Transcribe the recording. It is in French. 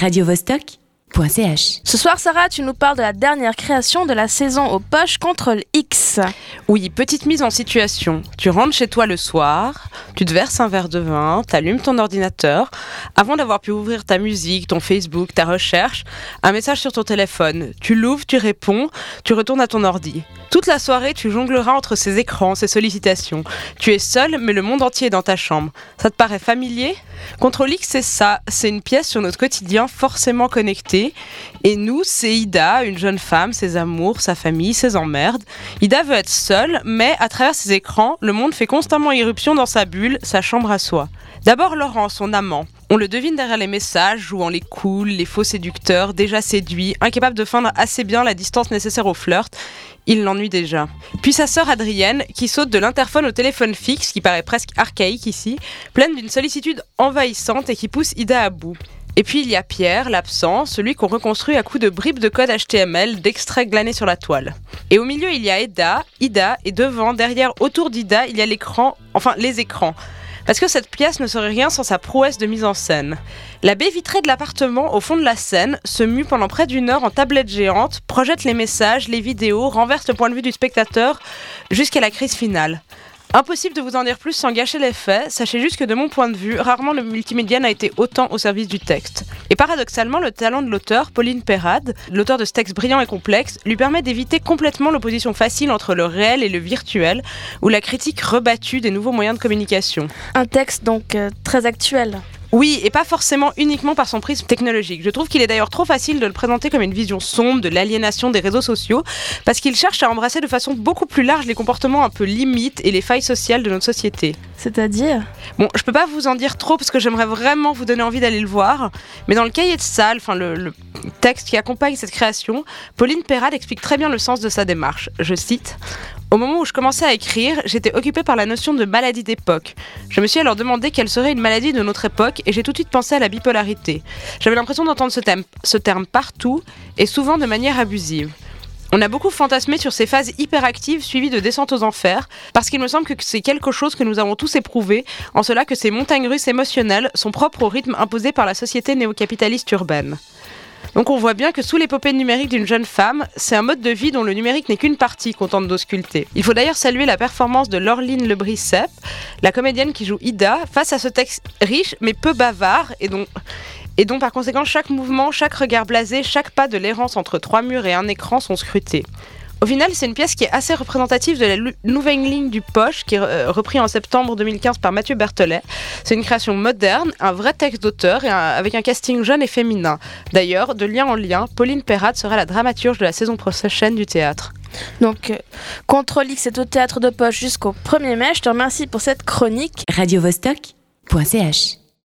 radiovostok.ch. Ce soir, Sarah, tu nous parles de la dernière création de la saison aux poches Contrôle X. Oui, petite mise en situation. Tu rentres chez toi le soir, tu te verses un verre de vin, t'allumes ton ordinateur. Avant d'avoir pu ouvrir ta musique, ton Facebook, ta recherche, un message sur ton téléphone. Tu l'ouvres, tu réponds, tu retournes à ton ordi. Toute la soirée, tu jongleras entre ces écrans, ces sollicitations. Tu es seul, mais le monde entier est dans ta chambre. Ça te paraît familier? Contrôle X, c'est ça. C'est une pièce sur notre quotidien forcément Et nous, c'est Ida, une jeune femme, ses amours, sa famille, ses emmerdes. Ida veut être seule, mais à travers ses écrans, le monde fait constamment irruption dans sa bulle, sa chambre à soi. D'abord Laurent, son amant. On le devine derrière les messages, jouant les cools, les faux séducteurs, déjà séduit, incapable de feindre assez bien la distance nécessaire au flirt. Il l'ennuie déjà. Puis sa sœur Adrienne, qui saute de l'interphone au téléphone fixe, qui paraît presque archaïque ici, pleine d'une sollicitude envahissante et qui pousse Ida à bout. Et puis il y a Pierre, l'absent, celui qu'on reconstruit à coups de bribes de code HTML, d'extraits glanés sur la toile. Et au milieu, il y a Eda, Ida, et devant, derrière, autour d'Ida, il y a l'écran, enfin les écrans. Parce que cette pièce ne serait rien sans sa prouesse de mise en scène. La baie vitrée de l'appartement au fond de la scène se mue pendant près d'une heure en tablette géante, projette les messages, les vidéos, renverse le point de vue du spectateur jusqu'à la crise finale. Impossible de vous en dire plus sans gâcher l'effet, sachez juste que de mon point de vue, rarement le multimédia n'a été autant au service du texte. Et paradoxalement, le talent de l'auteur, Pauline Perrade, l'auteur de ce texte brillant et complexe, lui permet d'éviter complètement l'opposition facile entre le réel et le virtuel, ou la critique rebattue des nouveaux moyens de communication. Un texte donc euh, très actuel. Oui, et pas forcément uniquement par son prisme technologique. Je trouve qu'il est d'ailleurs trop facile de le présenter comme une vision sombre de l'aliénation des réseaux sociaux, parce qu'il cherche à embrasser de façon beaucoup plus large les comportements un peu limites et les failles sociales de notre société. C'est-à-dire? Bon, je peux pas vous en dire trop parce que j'aimerais vraiment vous donner envie d'aller le voir, mais dans le cahier de salle, enfin le, le texte qui accompagne cette création, Pauline Perrade explique très bien le sens de sa démarche. Je cite au moment où je commençais à écrire, j'étais occupée par la notion de maladie d'époque. Je me suis alors demandé quelle serait une maladie de notre époque et j'ai tout de suite pensé à la bipolarité. J'avais l'impression d'entendre ce terme partout et souvent de manière abusive. On a beaucoup fantasmé sur ces phases hyperactives suivies de descentes aux enfers, parce qu'il me semble que c'est quelque chose que nous avons tous éprouvé, en cela que ces montagnes russes émotionnelles sont propres au rythme imposé par la société néocapitaliste urbaine. Donc on voit bien que sous l'épopée numérique d'une jeune femme, c'est un mode de vie dont le numérique n'est qu'une partie qu'on tente d'ausculter. Il faut d'ailleurs saluer la performance de Laureline Lebris-Sepp, la comédienne qui joue Ida, face à ce texte riche mais peu bavard et dont par conséquent chaque mouvement, chaque regard blasé, chaque pas de l'errance entre trois murs et un écran sont scrutés. Au final, c'est une pièce qui est assez représentative de la nouvelle ligne du Poche, qui est euh, repris en septembre 2015 par Mathieu Berthelet. C'est une création moderne, un vrai texte d'auteur et un- avec un casting jeune et féminin. D'ailleurs, de lien en lien, Pauline Perrade sera la dramaturge de la saison prochaine du théâtre. Donc, euh, Contrôle X est au théâtre de poche jusqu'au 1er mai. Je te remercie pour cette chronique. radiovostok.ch